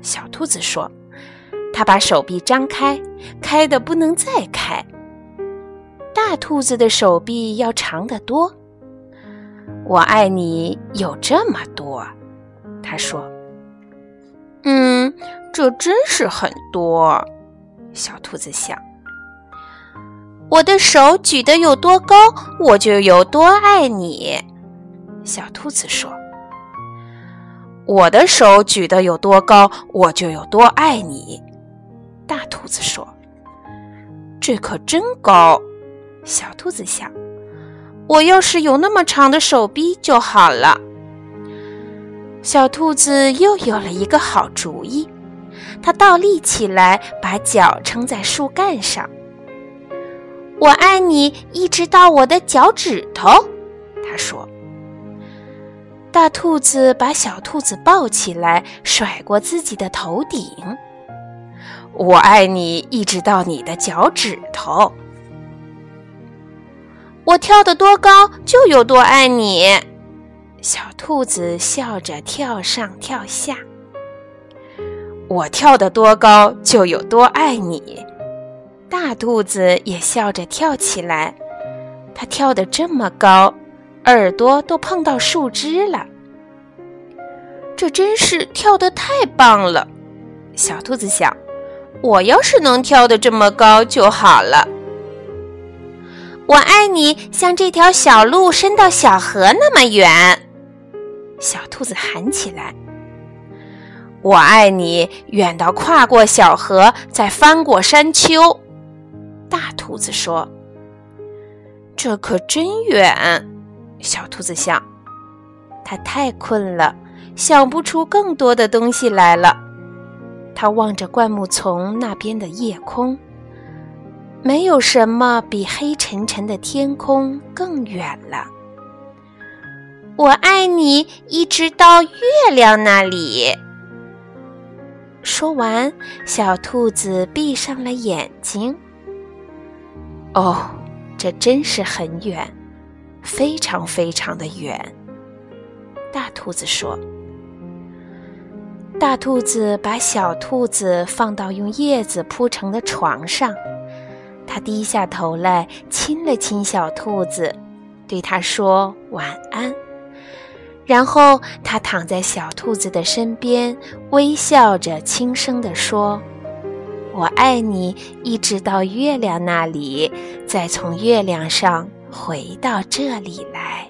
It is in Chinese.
小兔子说：“它把手臂张开，开的不能再开。大兔子的手臂要长得多。我爱你有这么多。”他说：“嗯，这真是很多。”小兔子想：“我的手举得有多高，我就有多爱你。”小兔子说。我的手举得有多高，我就有多爱你。大兔子说：“这可真高。”小兔子想：“我要是有那么长的手臂就好了。”小兔子又有了一个好主意，它倒立起来，把脚撑在树干上。“我爱你，一直到我的脚趾头。”它说。大兔子把小兔子抱起来，甩过自己的头顶。我爱你，一直到你的脚趾头。我跳得多高，就有多爱你。小兔子笑着跳上跳下。我跳得多高，就有多爱你。大兔子也笑着跳起来。它跳得这么高。耳朵都碰到树枝了，这真是跳得太棒了。小兔子想：“我要是能跳得这么高就好了。”我爱你，像这条小路伸到小河那么远。小兔子喊起来：“我爱你，远到跨过小河，再翻过山丘。”大兔子说：“这可真远。”小兔子想，它太困了，想不出更多的东西来了。它望着灌木丛那边的夜空，没有什么比黑沉沉的天空更远了。我爱你，一直到月亮那里。说完，小兔子闭上了眼睛。哦，这真是很远。非常非常的远，大兔子说。大兔子把小兔子放到用叶子铺成的床上，它低下头来亲了亲小兔子，对它说晚安。然后它躺在小兔子的身边，微笑着轻声地说：“我爱你，一直到月亮那里，再从月亮上。”回到这里来。